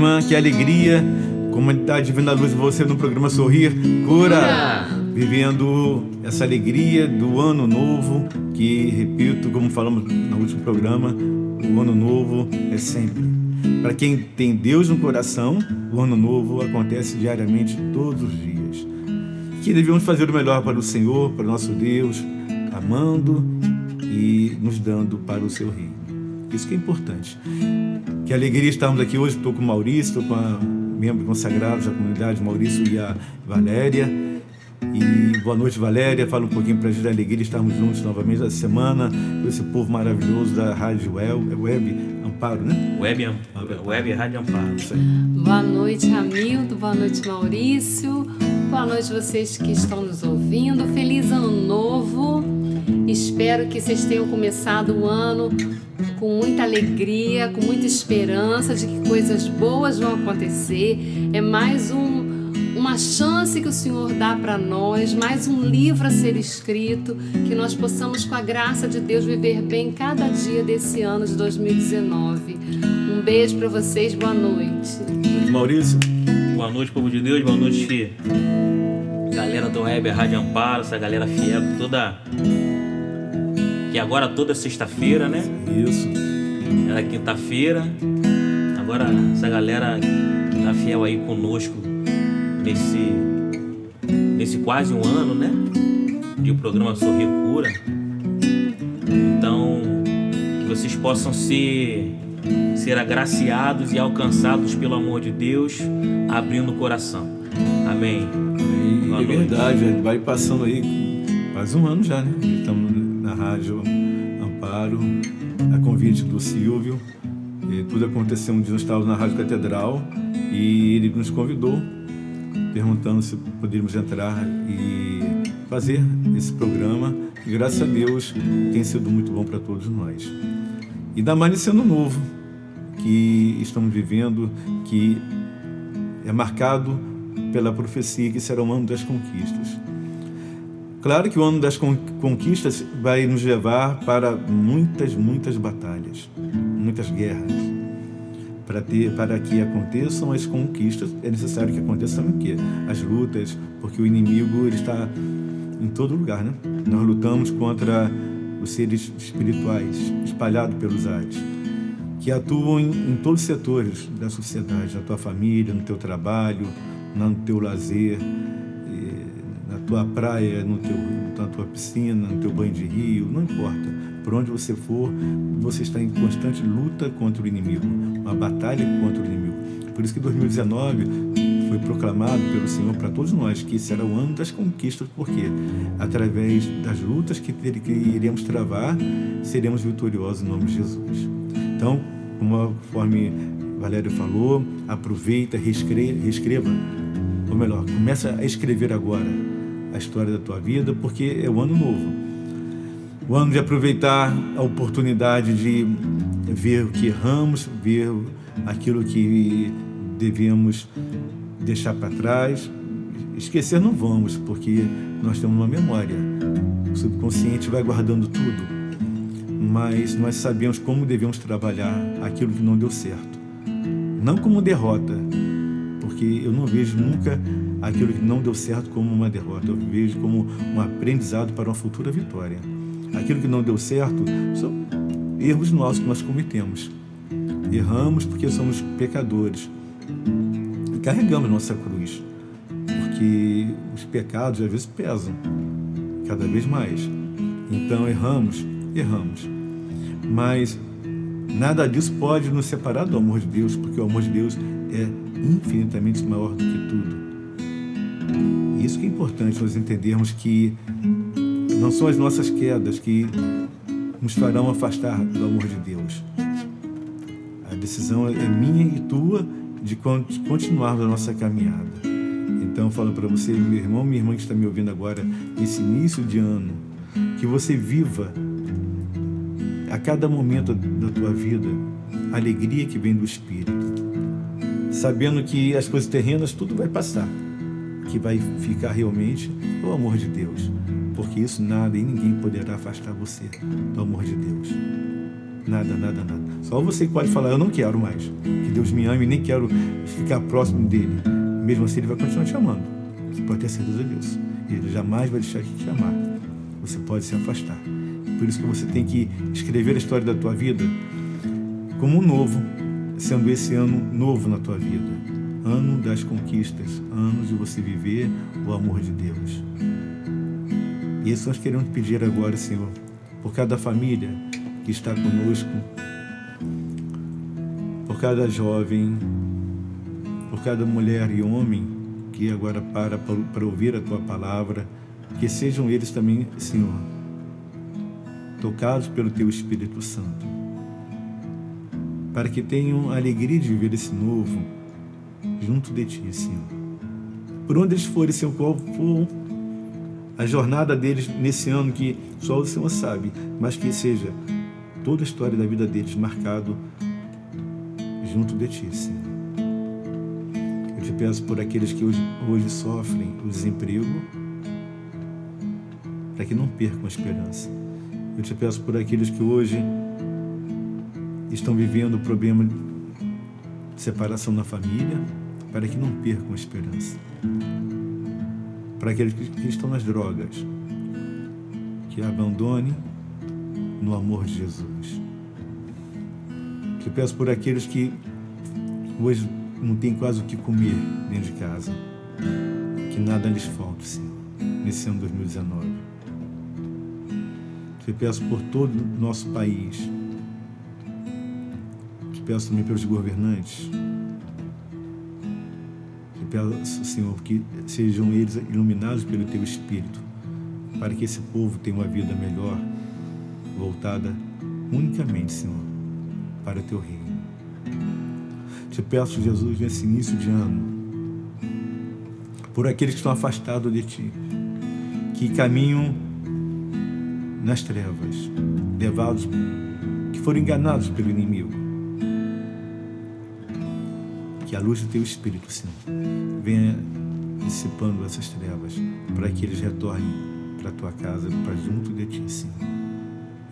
irmã. Que alegria. Comunidade Divina Luz, você no programa Sorrir Cura. Vivendo essa alegria do ano novo, que, repito, como falamos no último programa, o ano novo é sempre. Para quem tem Deus no coração, o ano novo acontece diariamente, todos os dias. Que devemos fazer o melhor para o Senhor, para o nosso Deus, amando e nos dando para o seu reino. Isso que é importante. Que alegria estarmos aqui hoje. Estou com o Maurício, estou com a membro consagrados da comunidade, Maurício e a Valéria. E boa noite, Valéria. Fala um pouquinho para a gente da alegria estarmos juntos novamente essa semana com esse povo maravilhoso da Rádio Web, Web Amparo, né? Web, Am- Web Rádio Amparo. Isso aí. Boa noite, Ramildo. Boa noite, Maurício. Boa noite, vocês que estão nos ouvindo. Feliz ano novo. Espero que vocês tenham começado o ano com muita alegria, com muita esperança de que coisas boas vão acontecer. É mais um, uma chance que o Senhor dá para nós, mais um livro a ser escrito, que nós possamos, com a graça de Deus, viver bem cada dia desse ano de 2019. Um beijo para vocês, boa noite. Maurício, Boa noite, povo de Deus. Boa noite, galera do Web Rádio Amparo, essa galera fiel toda. Que agora toda sexta-feira, né? isso. Era quinta-feira. Agora essa galera tá fiel aí conosco nesse, nesse quase um ano, né? De o programa Sorrir Cura. Então, que vocês possam ser, ser agraciados e alcançados pelo amor de Deus, abrindo o coração. Amém. Boa é verdade, vai passando aí quase um ano já, né? Estamos na Rádio Amparo, a convite do Silvio. E tudo aconteceu um dia, nós estávamos na Rádio Catedral e ele nos convidou, perguntando se poderíamos entrar e fazer esse programa. E graças a Deus tem sido muito bom para todos nós. E ainda mais nesse ano novo que estamos vivendo, que é marcado pela profecia que será o ano das conquistas. Claro que o ano das con- conquistas vai nos levar para muitas, muitas batalhas, muitas guerras. Para, ter, para que aconteçam as conquistas, é necessário que aconteçam o quê? As lutas, porque o inimigo ele está em todo lugar, né? Nós lutamos contra os seres espirituais espalhados pelos ares que atuam em, em todos os setores da sociedade, na tua família, no teu trabalho, no teu lazer, tua praia, no teu, na tua piscina, no teu banho de rio, não importa. Por onde você for, você está em constante luta contra o inimigo, uma batalha contra o inimigo. Por isso que 2019 foi proclamado pelo Senhor para todos nós que será o ano das conquistas, porque através das lutas que, ter, que iremos travar, seremos vitoriosos em nome de Jesus. Então, conforme Valério falou, aproveita, reescreva, reescreva, ou melhor, começa a escrever agora a história da tua vida, porque é o ano novo. O ano de aproveitar a oportunidade de ver o que erramos, ver aquilo que devemos deixar para trás. Esquecer não vamos, porque nós temos uma memória. O subconsciente vai guardando tudo mas nós sabemos como devemos trabalhar aquilo que não deu certo. Não como derrota, porque eu não vejo nunca aquilo que não deu certo como uma derrota, eu vejo como um aprendizado para uma futura vitória. Aquilo que não deu certo são erros nossos que nós cometemos. Erramos porque somos pecadores e carregamos nossa cruz, porque os pecados às vezes pesam cada vez mais. Então erramos, erramos. Mas nada disso pode nos separar do amor de Deus, porque o amor de Deus é infinitamente maior do que tudo. Isso que é importante nós entendermos que Não são as nossas quedas que nos farão afastar do amor de Deus. A decisão é minha e tua de continuarmos a nossa caminhada. Então eu falo para você, meu irmão, minha irmã que está me ouvindo agora, nesse início de ano, que você viva a cada momento da tua vida a alegria que vem do Espírito, sabendo que as coisas terrenas tudo vai passar, que vai ficar realmente o amor de Deus, porque isso nada e ninguém poderá afastar você do amor de Deus. Nada, nada, nada. Só você pode falar, eu não quero mais que Deus me ame, nem quero ficar próximo dele. Mesmo assim, ele vai continuar te amando. Você pode ter certeza disso. Ele jamais vai deixar de te amar. Você pode se afastar. Por isso que você tem que escrever a história da tua vida como um novo, sendo esse ano novo na tua vida. Ano das conquistas, anos de você viver o amor de Deus. E isso nós queremos pedir agora, Senhor, por cada família que está conosco, por cada jovem, por cada mulher e homem que agora para para ouvir a tua palavra, que sejam eles também, Senhor, tocados pelo teu Espírito Santo, para que tenham a alegria de viver esse novo junto de ti, Senhor. Por onde eles forem, Senhor, qual for a jornada deles nesse ano que só o Senhor sabe, mas que seja toda a história da vida deles marcado junto de ti, Senhor. Eu te peço por aqueles que hoje, hoje sofrem o desemprego, para que não percam a esperança. Eu te peço por aqueles que hoje estão vivendo o problema de separação na família, para que não percam a esperança. Para aqueles que estão nas drogas, que abandone no amor de Jesus. Te peço por aqueles que hoje não têm quase o que comer dentro de casa, que nada lhes falte, Senhor, nesse ano 2019. Te peço por todo o nosso país. Te peço também pelos governantes. Peço, Senhor, que sejam eles iluminados pelo Teu Espírito, para que esse povo tenha uma vida melhor, voltada unicamente, Senhor, para o Teu reino. Te peço, Jesus, nesse início de ano, por aqueles que estão afastados de Ti, que caminham nas trevas, levados, que foram enganados pelo inimigo. Que a luz do teu Espírito, Senhor, venha dissipando essas trevas, para que eles retornem para a tua casa, para junto de ti, Senhor.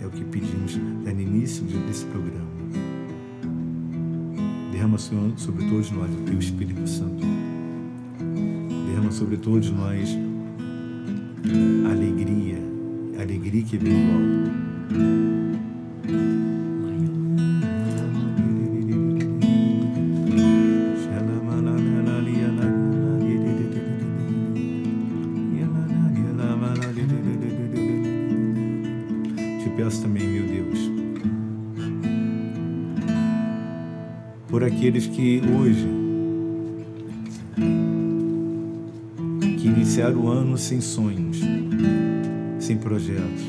É o que pedimos no início desse programa. Derrama, Senhor, sobre todos nós o teu Espírito Santo. Derrama sobre todos nós alegria, alegria que vem do alto. Que iniciaram o ano sem sonhos, sem projetos,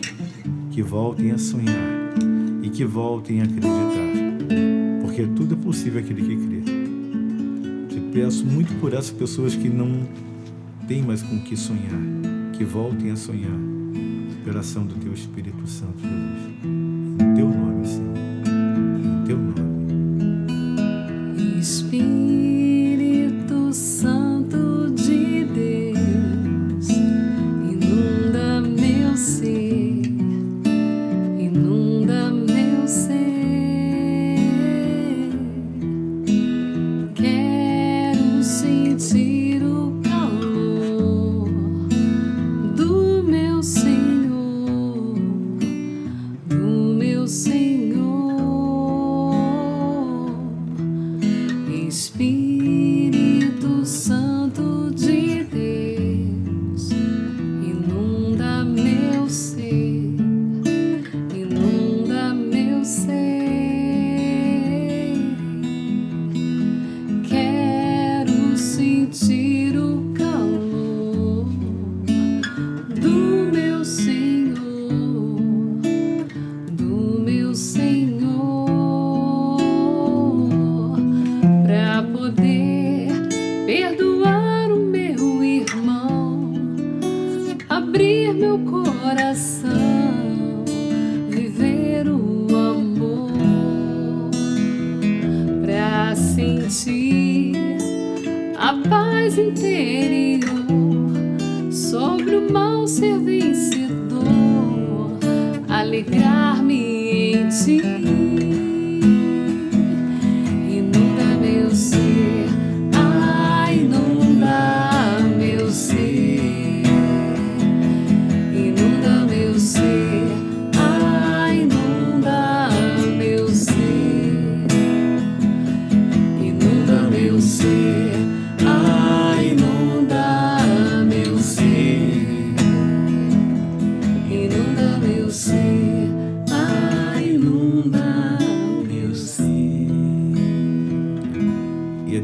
que voltem a sonhar e que voltem a acreditar, porque tudo é possível aquele que crê. Te peço muito por essas pessoas que não têm mais com que sonhar, que voltem a sonhar pela ação do Teu Espírito Santo, Jesus.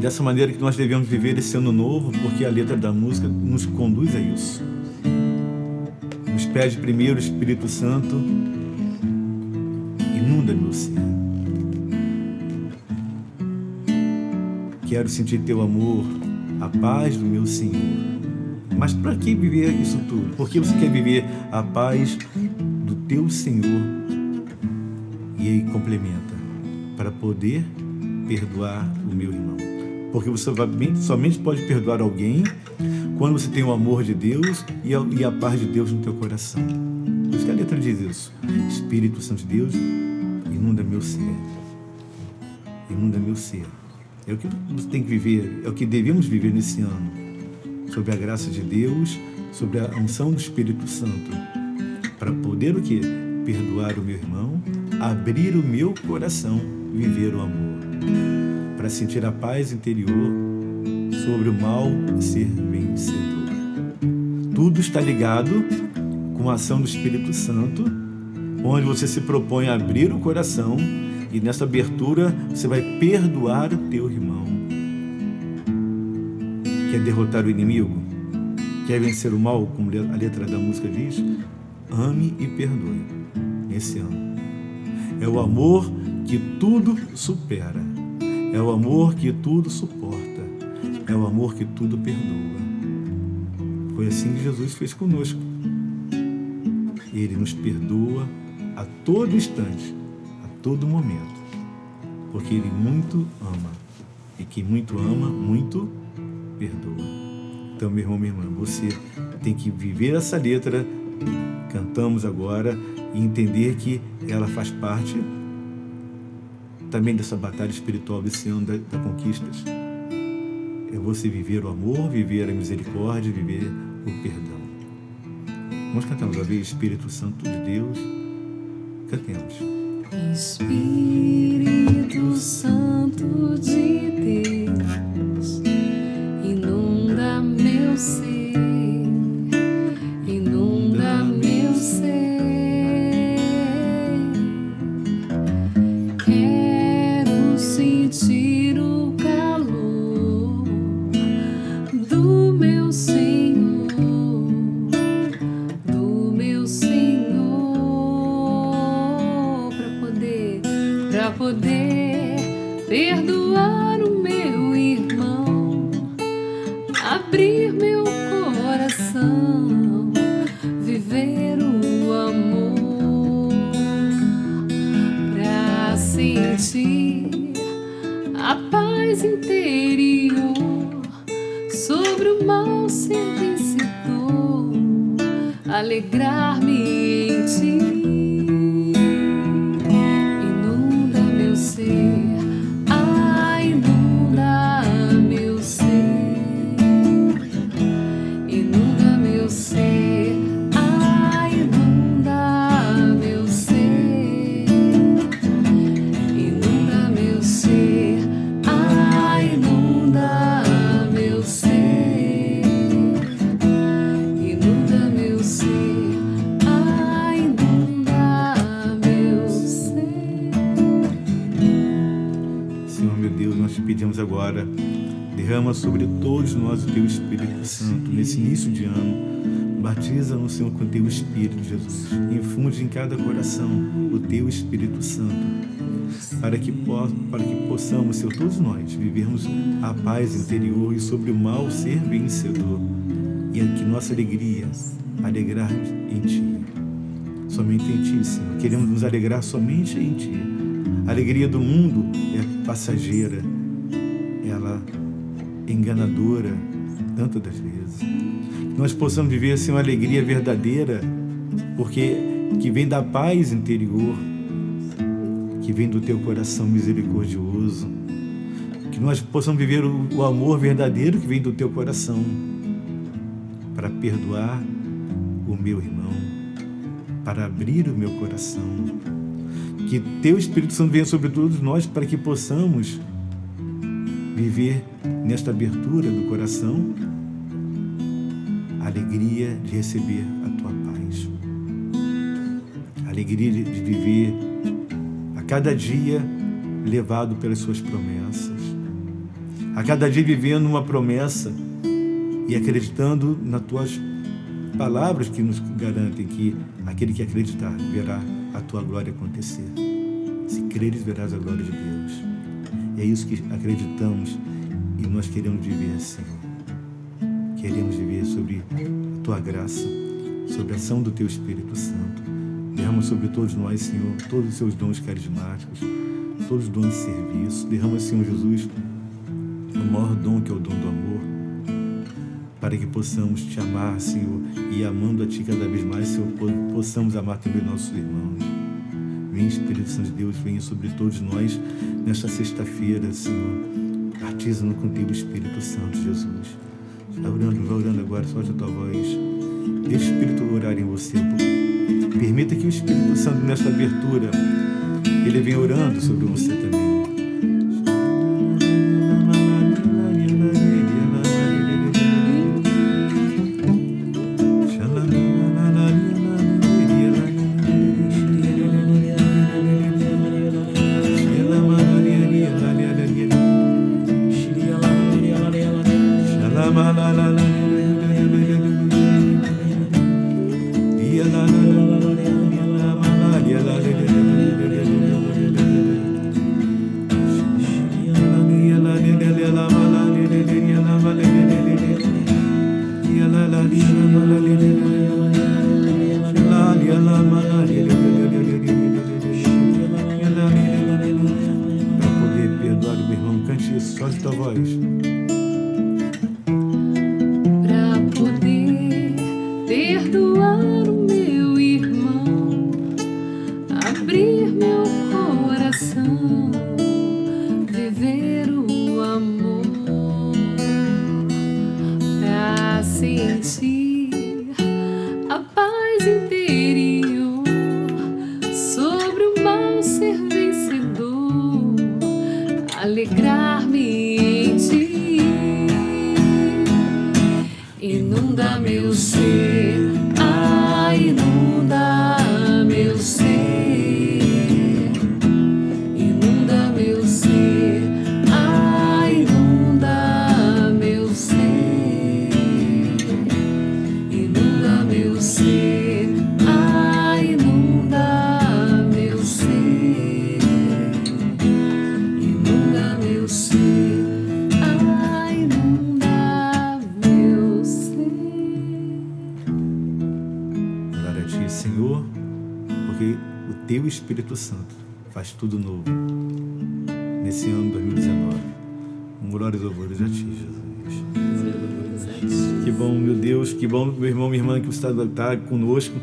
Dessa maneira que nós devemos viver esse ano novo, porque a letra da música nos conduz a isso. Nos pede primeiro o Espírito Santo, inunda meu ser. Quero sentir teu amor, a paz do meu Senhor. Mas para que viver isso tudo? Por que você quer viver a paz teu Senhor? E aí complementa, para poder perdoar o meu irmão. Porque você somente pode perdoar alguém quando você tem o amor de Deus e a, e a paz de Deus no teu coração. Por isso que a letra diz isso. Espírito Santo de Deus, inunda meu ser. Inunda meu ser. É o que você tem que viver, é o que devemos viver nesse ano. Sobre a graça de Deus, sobre a unção do Espírito Santo. Para poder o quê? Perdoar o meu irmão, abrir o meu coração, viver o amor para sentir a paz interior sobre o mal ser vencedor. Tudo está ligado com a ação do Espírito Santo, onde você se propõe a abrir o coração e nessa abertura você vai perdoar o teu irmão. Quer derrotar o inimigo? Quer vencer o mal, como a letra da música diz? Ame e perdoe nesse ano. É o amor que tudo supera. É o amor que tudo suporta. É o amor que tudo perdoa. Foi assim que Jesus fez conosco. Ele nos perdoa a todo instante, a todo momento, porque Ele muito ama. E quem muito ama, muito perdoa. Então, meu irmão, minha irmã, você tem que viver essa letra, cantamos agora, e entender que ela faz parte também dessa batalha espiritual desse ano da, da conquistas. É você viver o amor, viver a misericórdia, viver o perdão. Vamos cantar uma vez Espírito Santo de Deus. Cantemos. Espírito Santo de Deus, Senhor, com o teu Espírito, Jesus. Infunde em cada coração o teu Espírito Santo, para que, para que possamos, Senhor, todos nós, vivermos a paz interior e sobre o mal ser vencedor. E que nossa alegria alegrar em Ti. Somente em Ti, Senhor. Queremos nos alegrar somente em Ti. A alegria do mundo é passageira, enganadora, tantas das vezes. Que nós possamos viver assim uma alegria verdadeira, porque que vem da paz interior, que vem do teu coração misericordioso. Que nós possamos viver o, o amor verdadeiro que vem do teu coração para perdoar o meu irmão, para abrir o meu coração. Que teu Espírito Santo venha sobre todos nós para que possamos viver nesta abertura do coração a alegria de receber a tua paz, a alegria de viver a cada dia levado pelas suas promessas, a cada dia vivendo uma promessa e acreditando nas tuas palavras que nos garantem que aquele que acreditar verá a tua glória acontecer. Se creres, verás a glória de Deus. É isso que acreditamos e nós queremos viver assim. Queremos viver sobre a tua graça, sobre a ação do teu Espírito Santo. Derrama sobre todos nós, Senhor, todos os seus dons carismáticos, todos os dons de serviço. Derrama, Senhor Jesus, o maior dom que é o dom do amor, para que possamos te amar, Senhor, e amando a Ti cada vez mais, Senhor, possamos amar também nossos irmãos. Vem, Espírito Santo de Deus, venha sobre todos nós nesta sexta-feira, Senhor. Artísano contigo, Espírito Santo, Jesus. Está orando, vai orando agora, solte a tua voz. Deixa o Espírito orar em você. Permita que o Espírito Santo, nesta abertura, ele venha orando sobre você também. Espírito está tá conosco.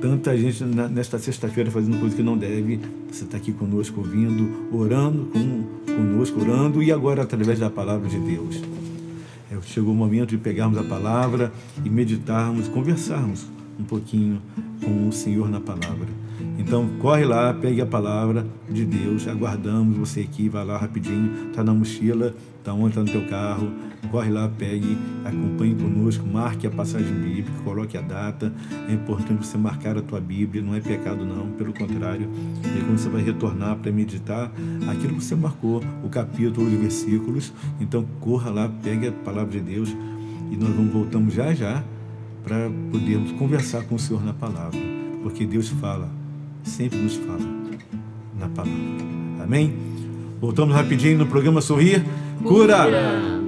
Tanta gente nesta sexta-feira fazendo coisa que não deve. Você está aqui conosco, ouvindo, orando com, conosco, orando e agora através da palavra de Deus. É, chegou o momento de pegarmos a palavra e meditarmos, conversarmos um pouquinho com o Senhor na palavra. Então, corre lá, pegue a palavra de Deus, aguardamos você aqui, vai lá rapidinho, está na mochila, está onde? Está no teu carro, corre lá, pegue, acompanhe conosco, marque a passagem bíblica, coloque a data. É importante você marcar a tua Bíblia, não é pecado não, pelo contrário. E quando você vai retornar para meditar, aquilo que você marcou, o capítulo, os versículos, então corra lá, pegue a palavra de Deus. E nós vamos voltamos já já para podermos conversar com o Senhor na palavra, porque Deus fala, sempre nos fala na palavra. Amém? Voltamos rapidinho no programa Sorrir Cura. Cura.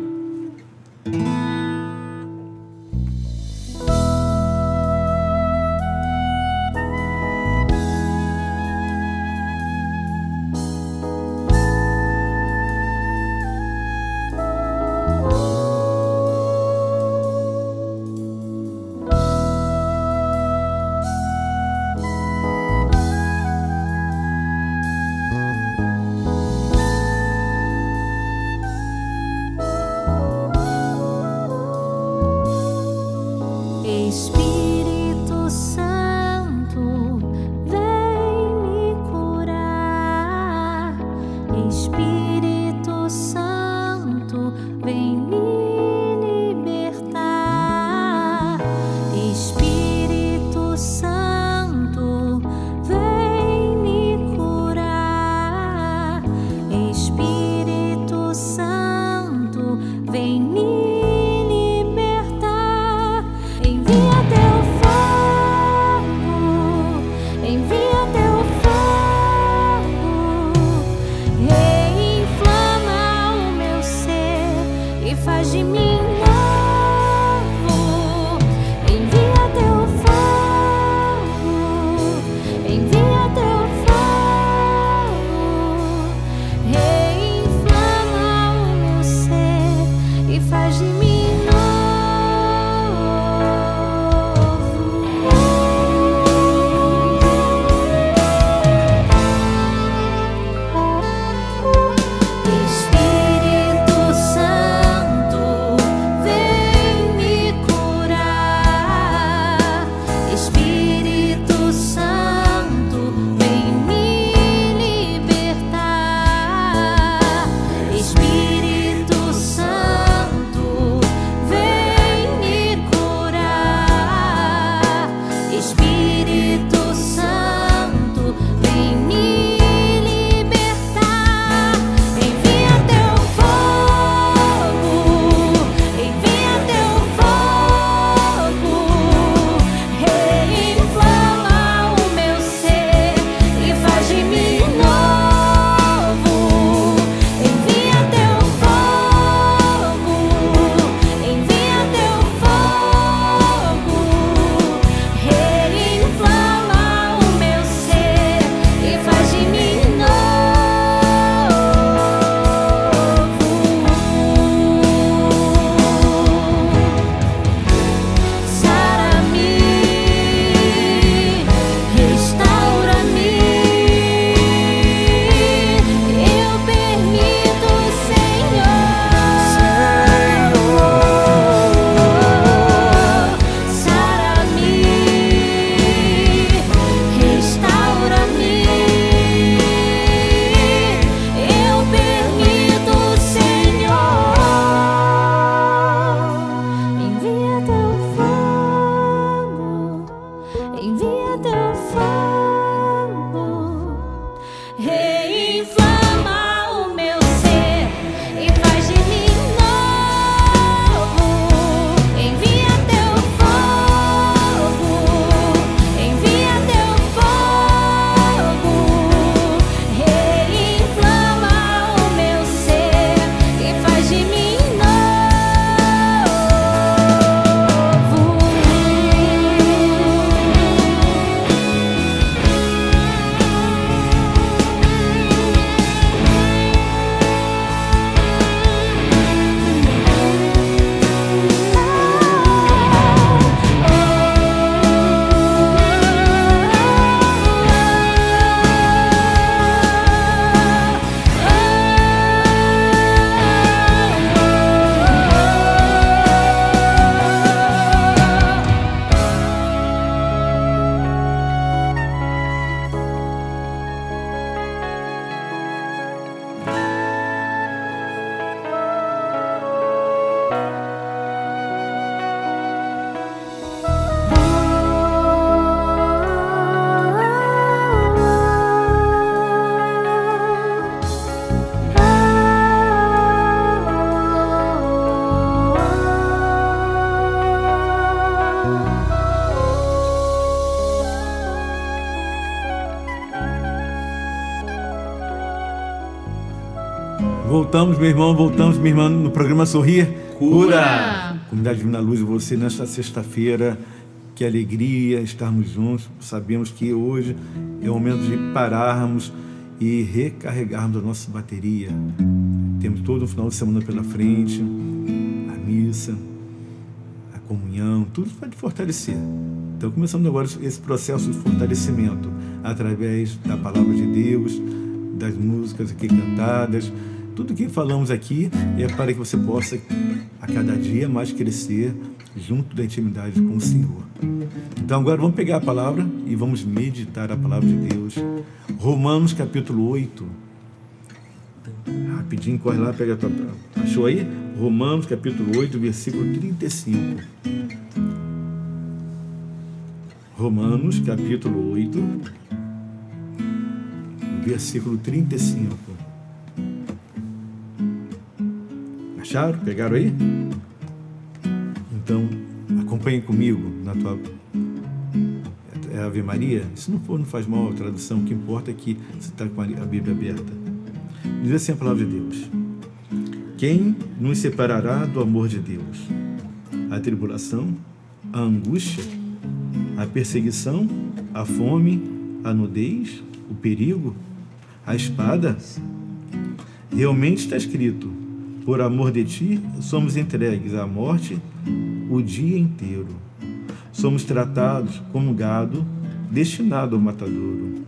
Voltamos, meu irmão, voltamos, minha irmã, no programa Sorrir Cura. Comunidade Divina Luz, você nesta sexta-feira, que alegria estarmos juntos. Sabemos que hoje é o momento de pararmos e recarregarmos a nossa bateria. Temos todo o final de semana pela frente, a missa, a comunhão, tudo vai te fortalecer. Então, começando agora esse processo de fortalecimento através da palavra de Deus, das músicas aqui cantadas. Tudo que falamos aqui é para que você possa, a cada dia, mais crescer junto da intimidade com o Senhor. Então, agora vamos pegar a palavra e vamos meditar a palavra de Deus. Romanos capítulo 8. Rapidinho, corre lá, pega a tua. Achou aí? Romanos capítulo 8, versículo 35. Romanos capítulo 8, versículo 35. Acharam? Pegaram aí? Então, acompanhe comigo na tua é Ave Maria. Se não for, não faz mal a tradução. O que importa é que você está com a Bíblia aberta. Diz assim a palavra de Deus: Quem nos separará do amor de Deus? A tribulação, a angústia, a perseguição, a fome, a nudez, o perigo, a espada? Realmente está escrito: Por amor de ti, somos entregues à morte o dia inteiro. Somos tratados como gado destinado ao matadouro.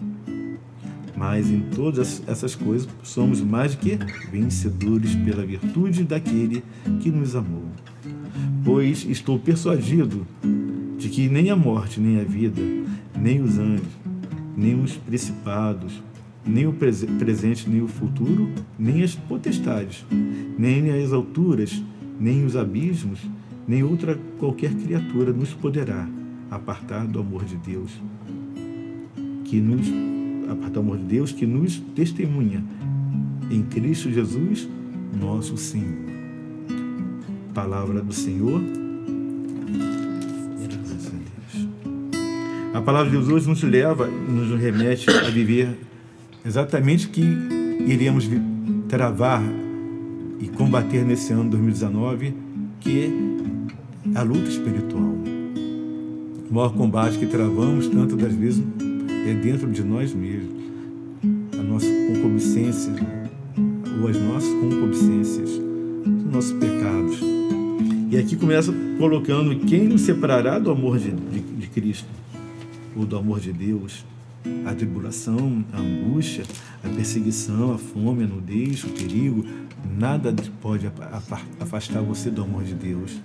Mas em todas essas coisas somos mais que vencedores pela virtude daquele que nos amou. Pois estou persuadido de que nem a morte, nem a vida, nem os anjos, nem os principados, nem o presente, nem o futuro, nem as potestades, nem as alturas, nem os abismos, nem outra qualquer criatura nos poderá apartar do amor de Deus, que nos apartar do amor de Deus que nos testemunha em Cristo Jesus, nosso Senhor. Palavra do Senhor. A palavra de Deus hoje nos leva, nos remete a viver exatamente que iremos travar e combater nesse ano 2019, que é a luta espiritual. O maior combate que travamos, tantas das vezes, é dentro de nós mesmos. A nossa concupiscência, ou as nossas concupiscências, os nossos pecados. E aqui começa colocando quem nos separará do amor de, de, de Cristo, ou do amor de Deus. A tribulação, a angústia, a perseguição, a fome, a nudez, o perigo, nada pode afastar você do amor de Deus.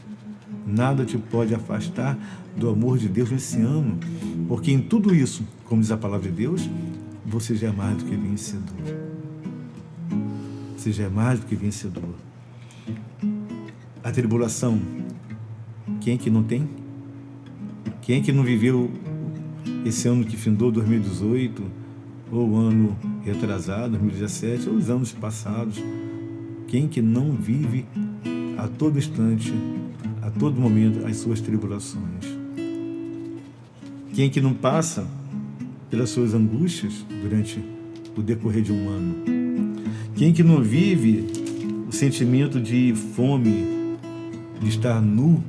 Nada te pode afastar do amor de Deus nesse ano, porque em tudo isso, como diz a palavra de Deus, você já é mais do que vencedor. Você já é mais do que vencedor. A tribulação, quem é que não tem? Quem é que não viveu esse ano que findou, 2018, ou o ano retrasado, 2017, ou os anos passados? Quem que não vive a todo instante a todo momento as suas tribulações. Quem que não passa pelas suas angústias durante o decorrer de um ano? Quem que não vive o sentimento de fome, de estar nu,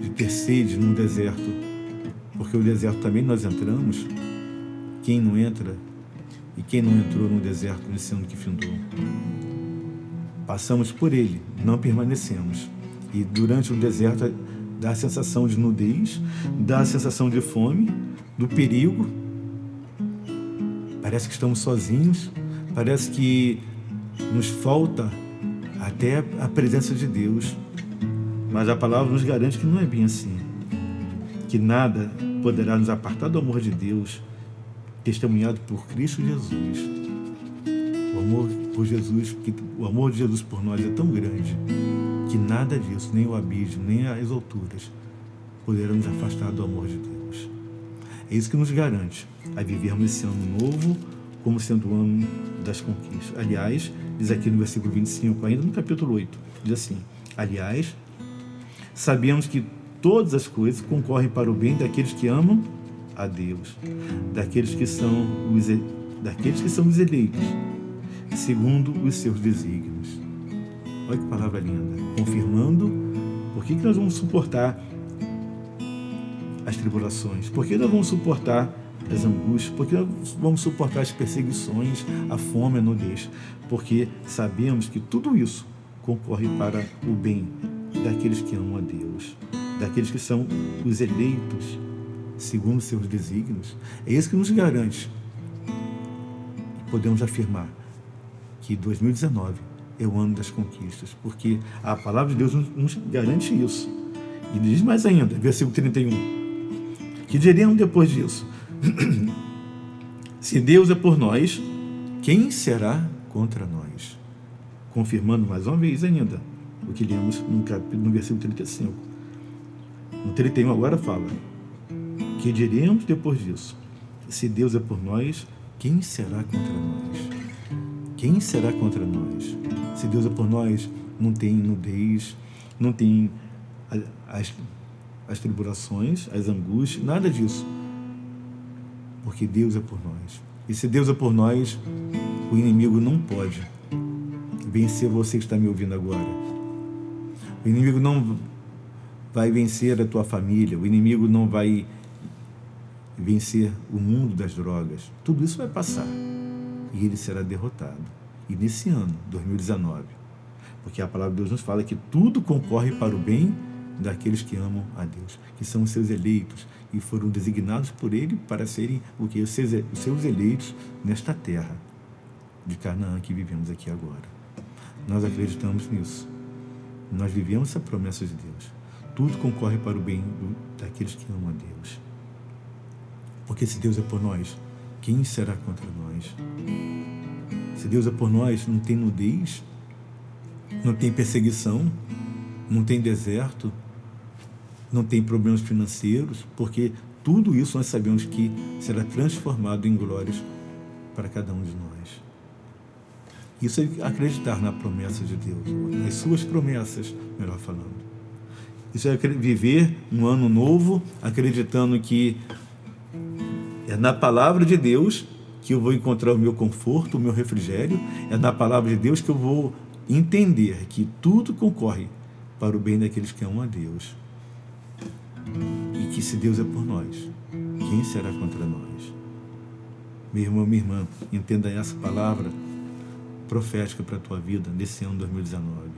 de ter sede num deserto? Porque o deserto também nós entramos. Quem não entra e quem não entrou no deserto nesse ano que findou? Passamos por ele, não permanecemos. E durante o deserto dá a sensação de nudez, dá a sensação de fome, do perigo. Parece que estamos sozinhos, parece que nos falta até a presença de Deus. Mas a palavra nos garante que não é bem assim. Que nada poderá nos apartar do amor de Deus, testemunhado por Cristo Jesus. O amor por Jesus, o amor de Jesus por nós é tão grande que nada disso, nem o abismo, nem as alturas, poderão nos afastar do amor de Deus. É isso que nos garante a vivermos esse ano novo como sendo o ano das conquistas. Aliás, diz aqui no versículo 25, ainda no capítulo 8, diz assim: Aliás, sabemos que todas as coisas concorrem para o bem daqueles que amam a Deus, daqueles que são os, daqueles que são os eleitos, segundo os seus desígnios. Olha que palavra linda. Confirmando por que, que nós vamos suportar as tribulações, por que nós vamos suportar as angústias, por que nós vamos suportar as perseguições, a fome, a nudez, porque sabemos que tudo isso concorre para o bem daqueles que amam a Deus, daqueles que são os eleitos segundo seus desígnios. É isso que nos garante. Podemos afirmar que 2019 é o ano das conquistas, porque a palavra de Deus nos garante isso. E diz mais ainda, versículo 31, que diremos depois disso: Se Deus é por nós, quem será contra nós? Confirmando mais uma vez ainda o que lemos no, capítulo, no versículo 35. No 31 agora fala: Que diremos depois disso? Se Deus é por nós, quem será contra nós? Quem será contra nós? Se Deus é por nós, não tem nudez, não tem as, as tribulações, as angústias, nada disso. Porque Deus é por nós. E se Deus é por nós, o inimigo não pode vencer você que está me ouvindo agora. O inimigo não vai vencer a tua família, o inimigo não vai vencer o mundo das drogas. Tudo isso vai passar e ele será derrotado. E nesse ano, 2019, porque a palavra de Deus nos fala que tudo concorre para o bem daqueles que amam a Deus, que são os seus eleitos e foram designados por Ele para serem o que os seus, os seus eleitos nesta terra de Canaã que vivemos aqui agora. Nós acreditamos nisso. Nós vivemos essa promessa de Deus. Tudo concorre para o bem daqueles que amam a Deus. Porque se Deus é por nós, quem será contra nós? Se Deus é por nós, não tem nudez, não tem perseguição, não tem deserto, não tem problemas financeiros, porque tudo isso nós sabemos que será transformado em glórias para cada um de nós. Isso é acreditar na promessa de Deus, nas suas promessas, melhor falando. Isso é viver um ano novo acreditando que é na palavra de Deus que eu vou encontrar o meu conforto, o meu refrigério, é na palavra de Deus que eu vou entender que tudo concorre para o bem daqueles que amam a Deus. E que se Deus é por nós, quem será contra nós? Meu irmão, minha irmã, entenda essa palavra profética para a tua vida nesse ano 2019.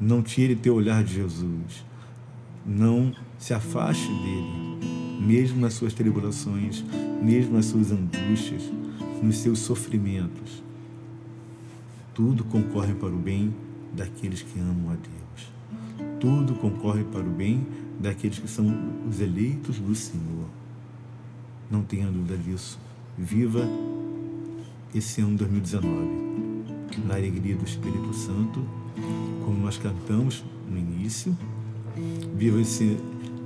Não tire teu olhar de Jesus. Não se afaste dele, mesmo nas suas tribulações, mesmo nas suas angústias, nos seus sofrimentos. Tudo concorre para o bem daqueles que amam a Deus. Tudo concorre para o bem daqueles que são os eleitos do Senhor. Não tenha dúvida disso. Viva esse ano 2019 na alegria do Espírito Santo, como nós cantamos no início. Viva esse,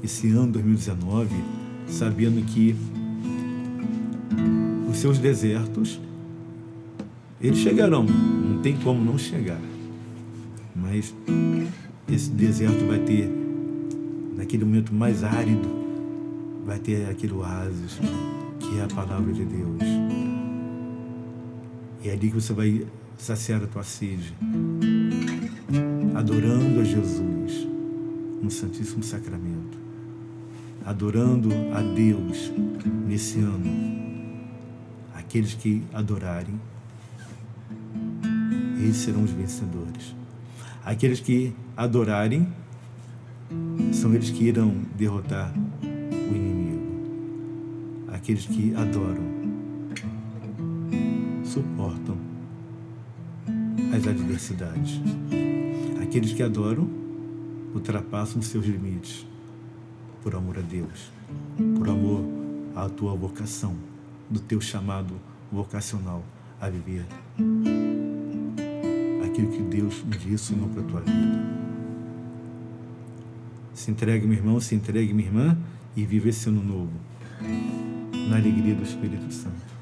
esse ano 2019 sabendo que os seus desertos eles chegarão, não tem como não chegar. Mas esse deserto vai ter, naquele momento mais árido, vai ter aquele oásis, que é a palavra de Deus. E é ali que você vai saciar a tua sede, adorando a Jesus no Santíssimo Sacramento, adorando a Deus nesse ano. Aqueles que adorarem, eles serão os vencedores. Aqueles que adorarem, são eles que irão derrotar o inimigo. Aqueles que adoram suportam as adversidades. Aqueles que adoram ultrapassam seus limites por amor a Deus, por amor à tua vocação, do teu chamado vocacional a viver aquilo que Deus direcionou para a tua vida. Se entregue, meu irmão, se entregue, minha irmã, e viva esse ano novo, na alegria do Espírito Santo.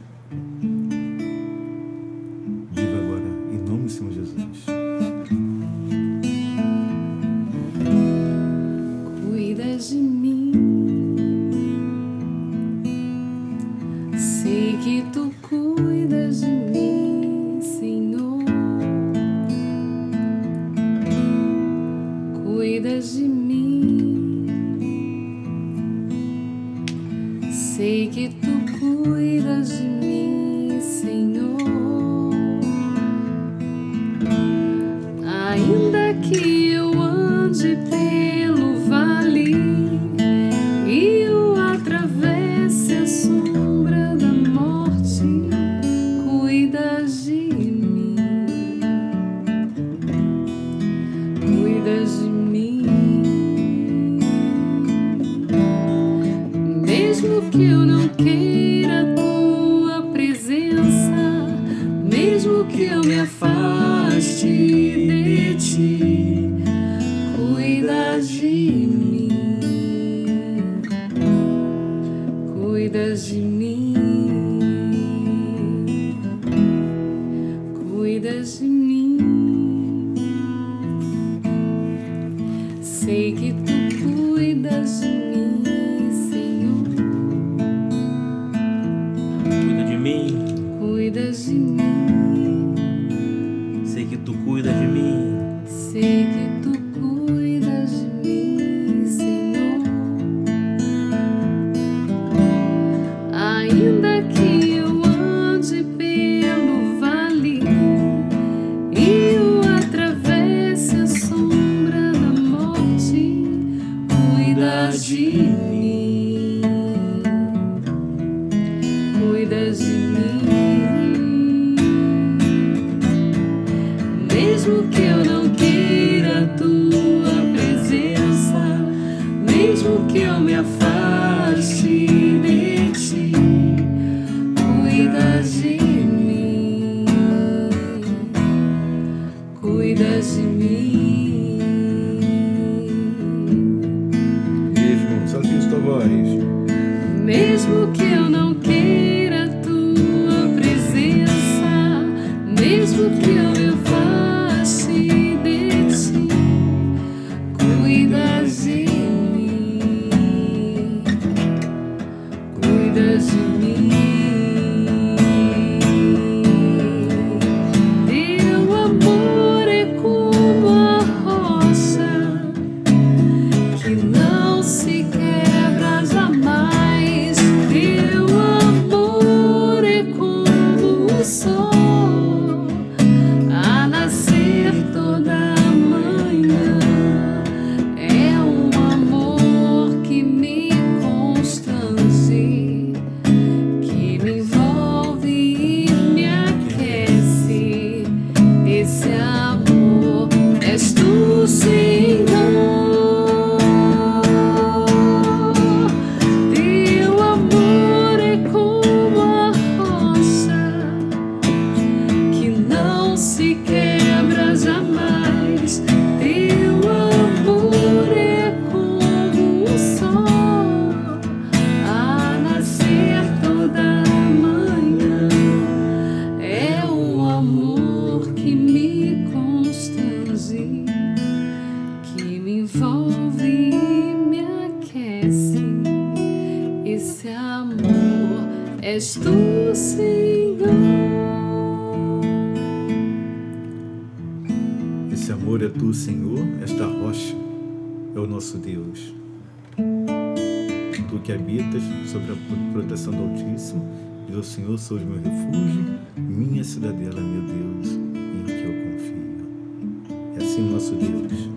Senhor, sois meu refúgio, minha cidadela, meu Deus, em que eu confio. É assim o nosso Deus.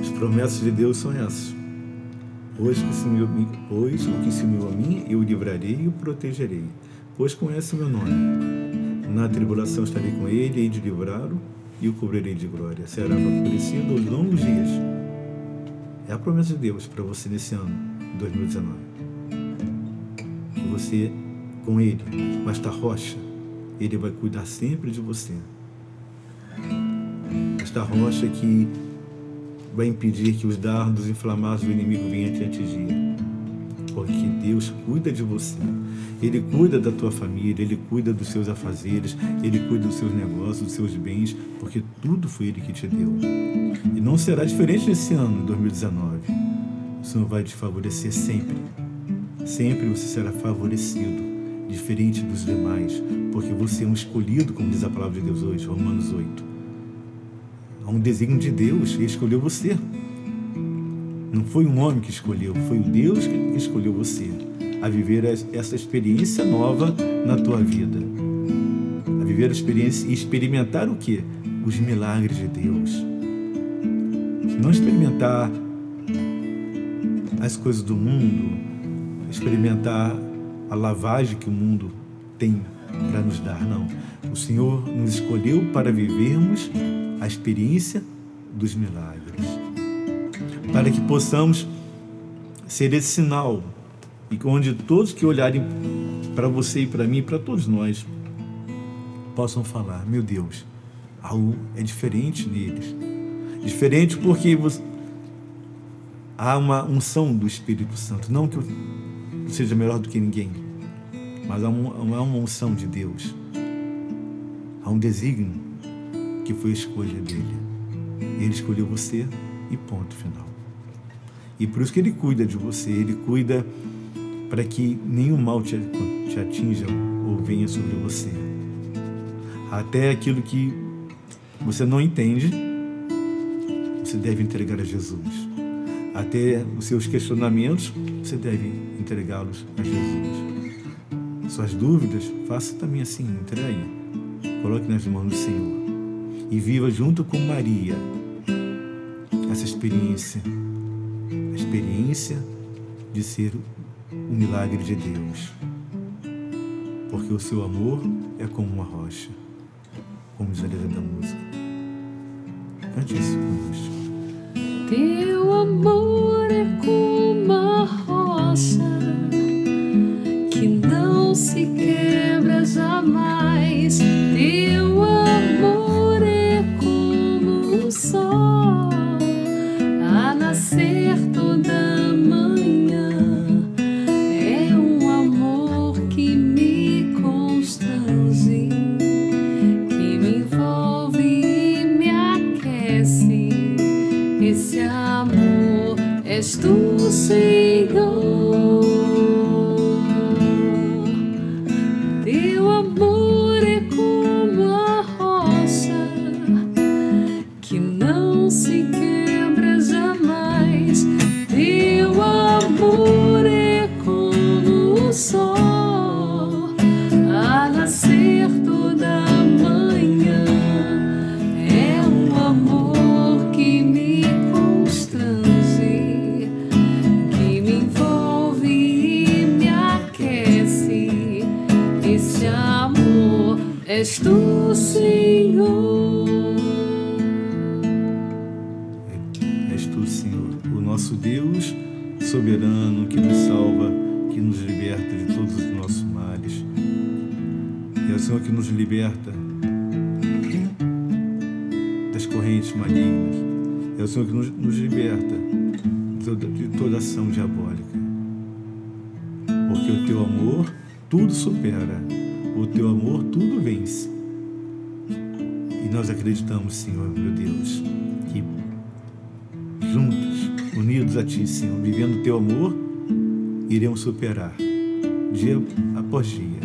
As promessas de Deus são essas. Pois, que se me, pois o que se me a mim, eu o livrarei e o protegerei, pois conhece meu nome. Na tribulação estarei com ele, hei de livrá-lo e o cobrirei de glória. Será favorecido aos longos dias. É a promessa de Deus para você nesse ano, 2019. Que você, com Ele, com esta rocha, Ele vai cuidar sempre de você. Esta rocha que vai impedir que os dardos inflamados do inimigo venham te atingir. Porque Deus cuida de você. Ele cuida da tua família, Ele cuida dos seus afazeres, Ele cuida dos seus negócios, dos seus bens, porque tudo foi Ele que te deu. E não será diferente nesse ano, 2019. O Senhor vai te favorecer sempre. Sempre você será favorecido, diferente dos demais, porque você é um escolhido, como diz a palavra de Deus hoje, Romanos 8. Há um desígnio de Deus e escolheu você. Não foi um homem que escolheu, foi o Deus que escolheu você a viver essa experiência nova na tua vida. A viver a experiência e experimentar o que? Os milagres de Deus. Não experimentar as coisas do mundo, experimentar a lavagem que o mundo tem para nos dar, não. O Senhor nos escolheu para vivermos a experiência dos milagres. Para que possamos ser esse sinal e onde todos que olharem para você e para mim, para todos nós, possam falar: Meu Deus, Algo é diferente neles. Diferente porque você, há uma unção do Espírito Santo. Não que eu seja melhor do que ninguém, mas há uma, unção de Deus. Há um desígnio que foi a escolha dele. Ele escolheu você e ponto final. E por isso que ele cuida de você, ele cuida para que nenhum mal te, te atinja ou venha sobre você. Até aquilo que você não entende, você deve entregar a Jesus. Até os seus questionamentos, você deve entregá-los a Jesus. Suas dúvidas, faça também assim, entregue. Coloque nas mãos do Senhor. E viva junto com Maria essa experiência. A experiência de ser um milagre de Deus. Porque o seu amor é como uma rocha, como diz a letra da música. Cante isso conosco. Teu amor é como uma rocha quebra jamais. És tu, Senhor. És tu, Senhor, o nosso Deus soberano que nos salva, que nos liberta de todos os nossos males. E é o Senhor que nos liberta das correntes malignas. É o Senhor que nos, nos liberta de toda, de toda ação diabólica. Porque o teu amor tudo supera, o teu amor tudo vence. E nós acreditamos, Senhor, meu Deus, que juntos, unidos a Ti, Senhor, vivendo o Teu amor, iremos superar, dia após dia,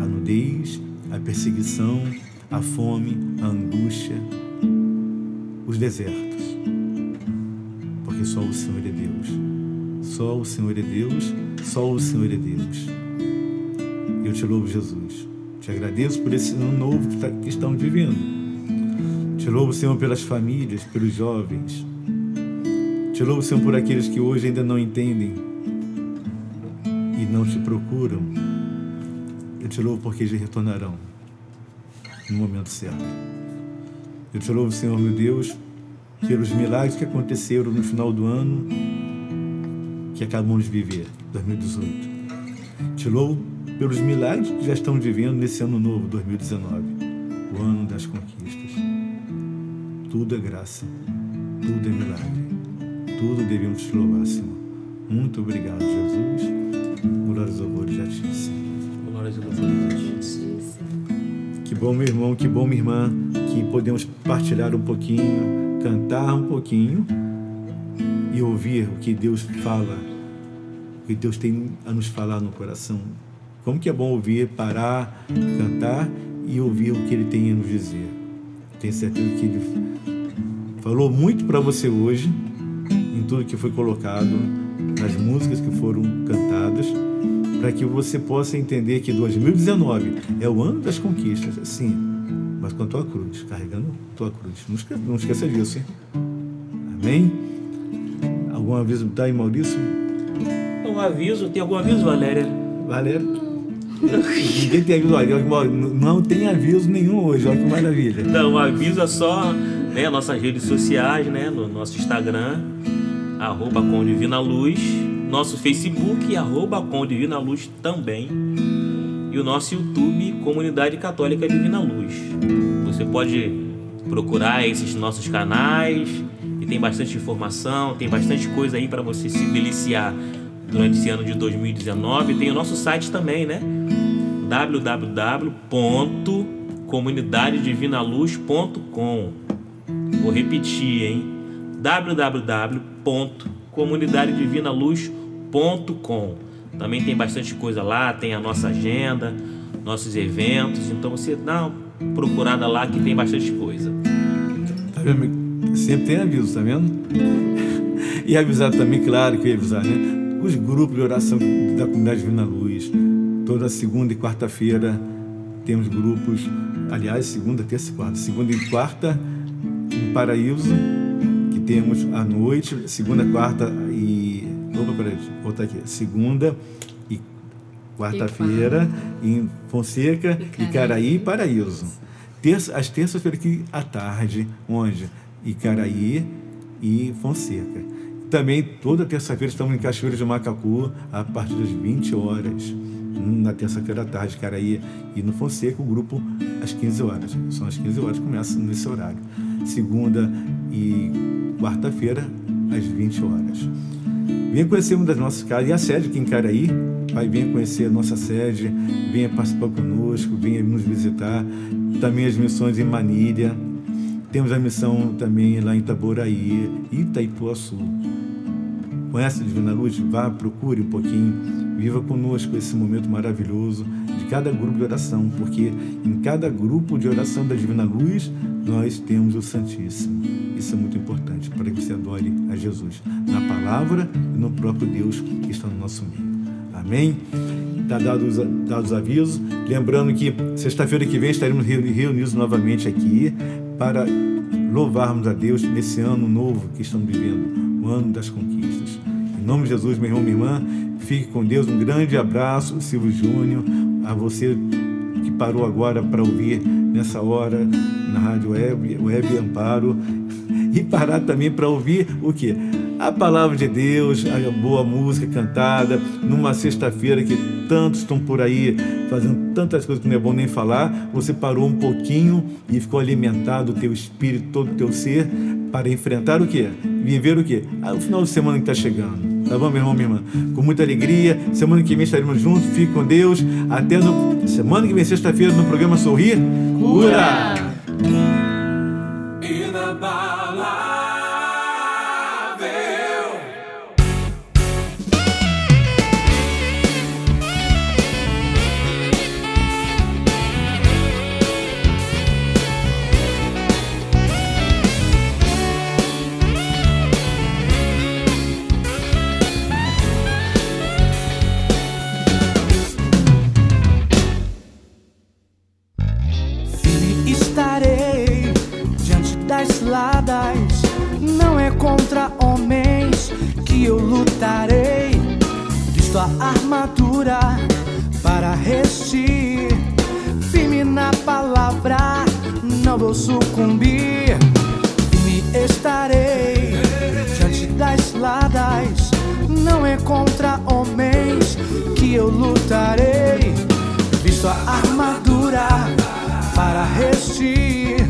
a nudez, a perseguição, a fome, a angústia, os desertos. Porque só o Senhor é Deus. Só o Senhor é Deus, só o Senhor é Deus. Te louvo, Jesus. Te agradeço por esse ano novo que, tá, estamos vivendo. Te louvo, Senhor, pelas famílias, pelos jovens. Te louvo, Senhor, por aqueles que hoje ainda não entendem e não te procuram. Eu te louvo porque eles retornarão no momento certo. Eu te louvo, Senhor, meu Deus, pelos milagres que aconteceram no final do ano que acabamos de viver, 2018. Te louvo pelos milagres que já estamos vivendo nesse ano novo, 2019, o ano das conquistas. Tudo é graça, tudo é milagre, tudo devemos te louvar, Senhor. Muito obrigado, Jesus. Glórias e louvores a ti, Senhor. Glórias e louvores a ti. Que bom, meu irmão, que bom, minha irmã, que podemos partilhar um pouquinho, cantar um pouquinho e ouvir o que Deus fala, o que Deus tem a nos falar no coração. Como que é bom ouvir, parar, cantar e ouvir o que Ele tem a nos dizer. Tenho certeza que Ele falou muito para você hoje, em tudo que foi colocado, nas músicas que foram cantadas, para que você possa entender que 2019 é o ano das conquistas, sim, mas com a tua cruz, carregando a tua cruz. Não esqueça, não esqueça disso, hein? Amém? Algum aviso tá aí, Maurício? Um aviso, tem algum aviso, Valéria? Valéria? Ninguém tem aviso, olha, não tem aviso nenhum hoje, olha que maravilha. Não, aviso é só né, nossas redes sociais, né, no nosso Instagram, arroba com Divina Luz, nosso Facebook, arroba com Divina Luz também, e o nosso YouTube, Comunidade Católica Divina Luz. Você pode procurar esses nossos canais e tem bastante informação, tem bastante coisa aí para você se deliciar durante esse ano de 2019. Tem o nosso site também, né? www.comunidadedivinaluz.com Vou repetir, hein? www.comunidadedivinaluz.com Também tem bastante coisa lá, tem a nossa agenda, nossos eventos, então você dá uma procurada lá que tem bastante coisa. Tá vendo? Sempre tem aviso, tá vendo? E avisar também, claro que eu ia avisar, né? Os grupos de oração da Comunidade Divina Luz, toda segunda e quarta-feira temos grupos, aliás, segunda, terça e quarta. Segunda e quarta em Paraíso, que temos à noite, segunda, quarta e. Opa, peraí, voltar aqui. Segunda e quarta-feira em Fonseca, Icaraí e Paraíso. Terça, as terças-feiras aqui à tarde, onde? Icaraí e Fonseca. Também toda terça-feira estamos em Cachoeira de Macacu, a partir das 20 horas. Na terça-feira à tarde, Icaraí e no Fonseca, o grupo às 15 horas. São às 15 horas, começa nesse horário. Segunda e quarta-feira, às 20 horas. Venha conhecer uma das nossas casas e a sede aqui em Caraí. Vai, venha conhecer a nossa sede, venha participar conosco, venha nos visitar. Também as missões em Manilha. Temos a missão também lá em Itaboraí Itaipuaçu. Conhece a Divina Luz? Vá, procure um pouquinho. Viva conosco esse momento maravilhoso de cada grupo de oração, porque em cada grupo de oração da Divina Luz nós temos o Santíssimo. Isso é muito importante para que você adore a Jesus na palavra e no próprio Deus que está no nosso meio. Amém? Está dados dados avisos. Lembrando que sexta-feira que vem estaremos reunidos novamente aqui para louvarmos a Deus nesse ano novo que estamos vivendo, o ano das conquistas. Em nome de Jesus, meu irmão, minha irmã, fique com Deus. Um grande abraço, Silvio Júnior, a você que parou agora para ouvir nessa hora na Rádio Web, Web Amparo e parar também para ouvir o que? A palavra de Deus, a boa música cantada, numa sexta-feira que tantos estão por aí fazendo tantas coisas que não é bom nem falar, você parou um pouquinho e ficou alimentado o teu espírito, todo o teu ser, para enfrentar o quê? Viver o quê? Ah, o final de semana que está chegando. Tá bom, meu irmão, minha irmã? Com muita alegria. Semana que vem estaremos juntos. Fique com Deus. Até no... semana que vem, sexta-feira, no programa Sorrir. Cura! Vou sucumbir. Firme estarei diante das ciladas. Não é contra homens que eu lutarei. Visto a armadura para resistir.